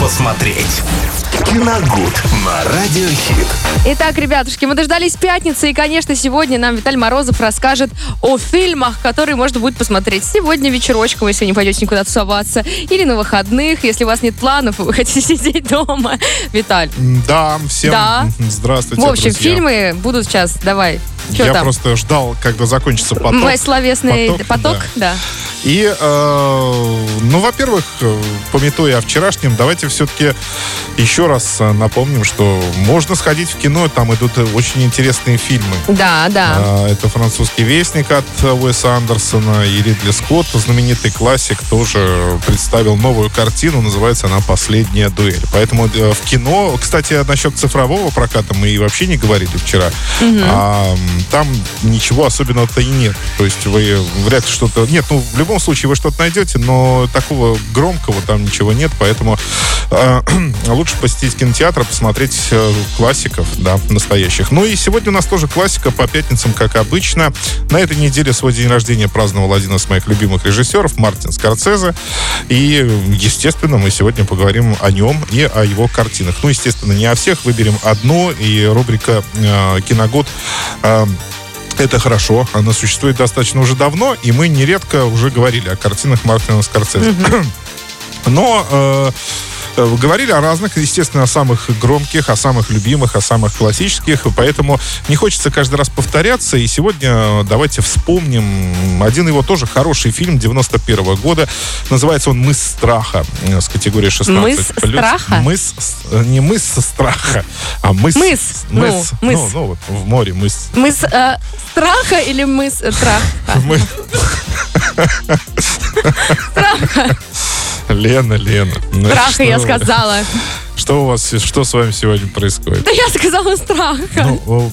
посмотреть. Киногуд на Радиохит. Итак, ребятушки, мы дождались пятницы, и, конечно, сегодня нам Виталий Морозов расскажет о фильмах, которые можно будет посмотреть сегодня вечерочком, если не пойдете никуда тусоваться, или на выходных, если у вас нет планов, и вы хотите сидеть дома. Виталь. Да, всем Да. здравствуйте, В общем, друзья. фильмы будут сейчас. Давай. Что Я там? просто ждал, когда закончится поток. Мой словесный Поток, поток, да. да. И, э, ну, во-первых, э, пометуя о вчерашнем, давайте все-таки еще раз э, напомним, что можно сходить в кино, там идут э, очень интересные фильмы. Да, да. А, Это французский вестник от э, Уэса Андерсона и Ридли Скотт, знаменитый классик, тоже представил новую картину, называется она «Последняя дуэль». Поэтому в кино, кстати, насчет цифрового проката мы и вообще не говорили вчера, А, м, там ничего особенного-то и нет. То есть вы вряд ли что-то... Нет, ну, в любом случае вы что-то найдете, но такого громкого там ничего нет, поэтому э, лучше посетить кинотеатр, посмотреть э, классиков, да, настоящих. Ну и сегодня у нас тоже классика по пятницам, как обычно. На этой неделе свой день рождения праздновал один из моих любимых режиссеров, Мартин Скорцезе. И, естественно, мы сегодня поговорим о нем и о его картинах. Ну, естественно, не о всех, выберем одну, и рубрика э, «Киногод» э, это хорошо, она существует достаточно уже давно, и мы нередко уже говорили о картинах Мартина Скорцезе. Но э, э, говорили о разных, естественно, о самых громких, о самых любимых, о самых классических, поэтому не хочется каждый раз повторяться. И сегодня э, давайте вспомним один его тоже хороший фильм 91 года. Называется он «Мыс страха» э, с категории 16. «Мыс страха»? Мыс, э, не мыс страха, а мыс. Мыс, ну, Мыс. мыс. Ну, ну, вот в море мыс. Мы с э, страха или мы с э, траха? Мы- Лена, Лена. ну Страха, я сказала. Что у вас, что с вами сегодня происходит? Да я сказала страха. Ну, о,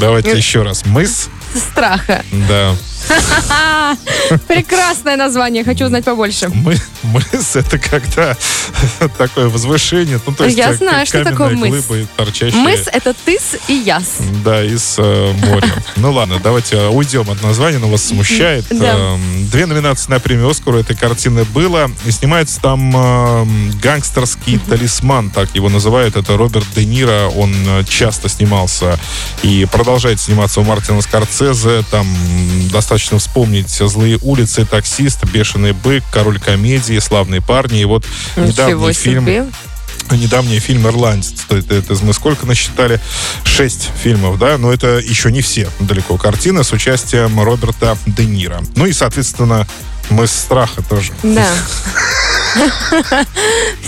давайте Э. еще раз. Мыс, Страха. да. Прекрасное название, хочу узнать побольше. Мы, мыс это когда такое возвышение. Ну, то есть Я э, знаю, что такое мыс. торчащая. Мыс — это тыс и яс. Да, из э, моря. Ну ладно, давайте э, уйдем от названия, но вас смущает. Да. Эм, Две номинации на премию «Оскар» у этой картины было. И снимается там эм, гангстерский талисман, так его называют. Это Роберт Де Ниро. Он э, часто снимался и продолжает сниматься у Мартина Скорцезе. Там м, достаточно вспомнить «Злые улицы», «Таксист», «Бешеный бык», «Король комедии», «Славные парни». И вот Ничего недавний фильм себе. недавний фильм «Ирландец». То Это, это мы сколько насчитали? Шесть фильмов, да? Но это еще не все далеко картины с участием Роберта Де Ниро. Ну и, соответственно, мы страха тоже. Да.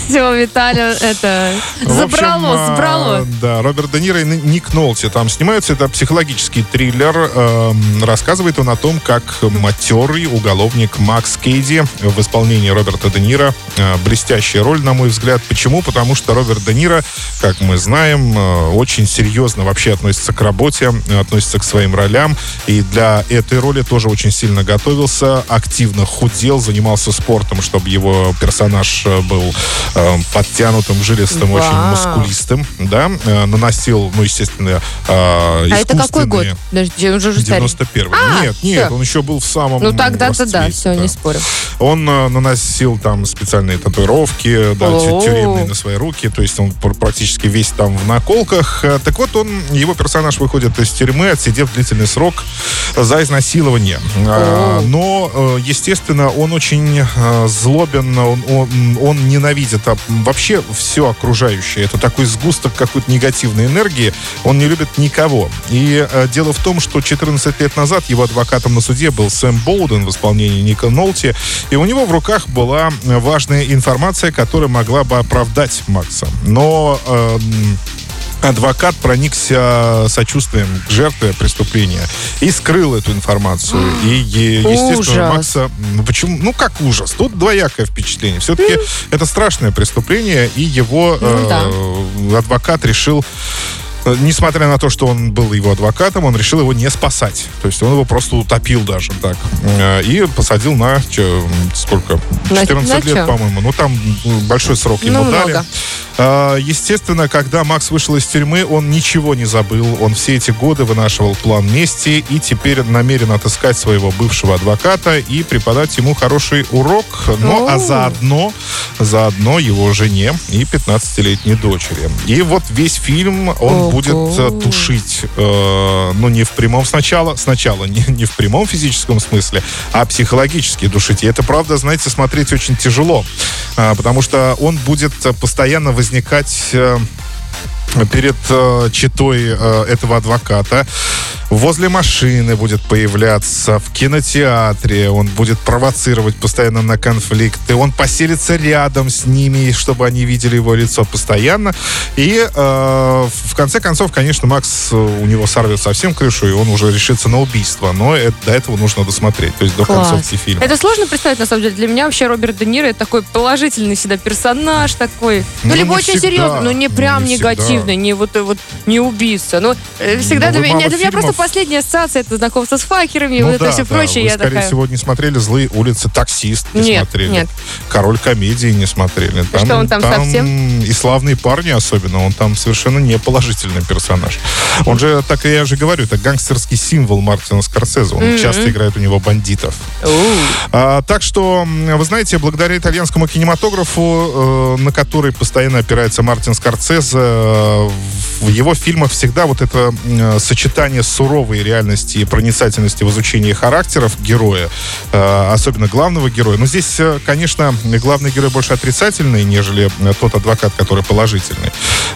Все, Виталия, это В забрало, а, забрало. Да, Роберт Де Ниро и Ник Нолти там снимаются. Это психологический триллер. Эм, Рассказывает он о том, как матерый уголовник Макс Кейди в исполнении Роберта Де Ниро. э, Блестящая роль, на мой взгляд. Почему? Потому что Роберт Де Ниро, как мы знаем, э, очень серьезно вообще относится к работе, относится к своим ролям. И для этой роли тоже очень сильно готовился, активно худел, занимался спортом, чтобы его персонаж э, был э, подтянутым, жилистым, очень Вау. мускулистым, да, Э, наносил, ну, естественно, э, А это какой год? Подожди, он уже уже старый. 91 А, нет, нет, всё. он еще был в самом Ну тогда-то да, все, не спорю. Он э, наносил там специальные татуировки, да, тюремные на свои руки, то есть он пр- практически весь там в наколках. Э, Так вот, он, его персонаж выходит из тюрьмы, отсидев длительный срок за изнасилование. Но, естественно, он очень злобен, он, он- он ненавидит а, вообще все окружающее. Это такой сгусток какой-то негативной энергии. Он не любит никого. И э, дело в том, что 14 лет назад его адвокатом на суде был Сэм Болден в исполнении Ника Нолти. И у него в руках была э, важная информация, которая могла бы оправдать Макса. Но э, адвокат проникся сочувствием к жертве преступления и скрыл эту информацию. И, естественно, Ужас. Макса... Ну, почему? Ну, как ужас? Тут двоякое впечатление. Все-таки это страшное преступление, и его Ну, э, адвокат решил э, Несмотря на то, что он был его адвокатом, он решил его не спасать. То есть он его просто утопил даже так. Э, И посадил на м, сколько? На- 14 на лет, чё? по-моему. Ну, там большой срок ему Ну, дали. много. А, естественно, когда Макс вышел из тюрьмы, он ничего не забыл. Он все эти годы вынашивал план мести и теперь намерен отыскать своего бывшего адвоката и преподать ему хороший урок. Ну, а заодно, заодно его жене и 15-летней дочери. И вот весь фильм он Ого. будет э, тушить, э, ну, не в прямом сначала, сначала не, не в прямом физическом смысле, а психологически душить. И это, правда, знаете, смотреть очень тяжело, а, потому что он будет э, постоянно возникать... э, перед э, читой э, этого адвоката. Возле машины будет появляться, в кинотеатре он будет провоцировать постоянно на конфликты, он поселится рядом с ними, чтобы они видели его лицо постоянно. И э, в конце концов, конечно, Макс, э, у него сорвет совсем крышу, и он уже решится на убийство. Но это- до этого нужно досмотреть, то есть до Класс. концовки фильма. Это сложно представить, на самом деле. Для меня вообще Роберт Де Ниро это такой положительный всегда персонаж такой. Ну, Ну, либо не очень всегда. серьезный, но не Ну, прям не всегда. Негативный, не вот, э, вот не убийца. Ну, э, всегда Ну, для меня, для меня просто последняя ассоциация это знакомство с факерами, Ну вот это да, все да. прочее. Вы, я скорее такая. всего, не смотрели «Злые улицы», «Таксист» не Нет, смотрели. нет. «Король комедии» не смотрели. что, он там совсем? И «Славные парни» особенно. Он там совершенно не положительный персонаж. Он же, так я же говорю, это гангстерский символ Мартина Скорсезе. Он Мгм. часто играет у него бандитов. А, так что, вы знаете, благодаря итальянскому кинематографу, э, на который постоянно опирается Мартин Скорсезе, в его фильмах всегда вот это сочетание суровой реальности и проницательности в изучении характеров героя, э, особенно главного героя. Но здесь, э, конечно, главный герой больше отрицательный, нежели э, тот адвокат, который положительный.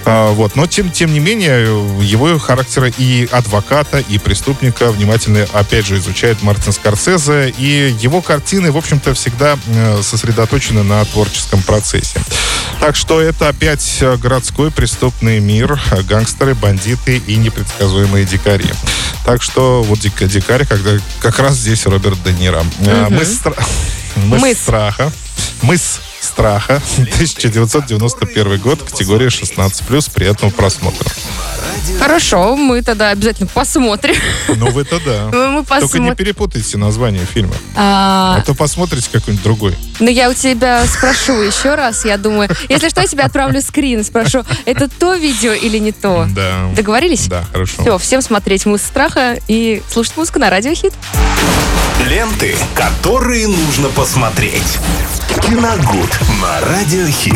Вот. Но, тем, тем не менее, его характера и адвоката, и преступника внимательно, опять же, изучает Мартин Скорсезе. И его картины, в общем-то, всегда сосредоточены на творческом процессе. Так что это опять городской преступный мир, гангстеры, бандиты и непредсказуемые дикари. Так что вот дик- дикарь, когда как раз здесь Роберт Де Ниро. Э, Мгм. Мы, стра- мы Мыс. страха. Мыс страха. 1991 год, категория 16+. Приятного просмотра. Хорошо, мы тогда обязательно посмотрим. Ну, вы-то да. Мы Только не посмотрим. перепутайте название фильма. А, А то посмотрите какой-нибудь другой. Ну, я у тебя спрошу еще раз, я думаю. Если что, я тебе отправлю скрин, спрошу, это то видео или не то? Да. Договорились? Да, хорошо. Все, всем смотреть «Мыс страха» и слушать музыку на Радио Хит. Ленты, которые нужно посмотреть. Киногуд на радиохит.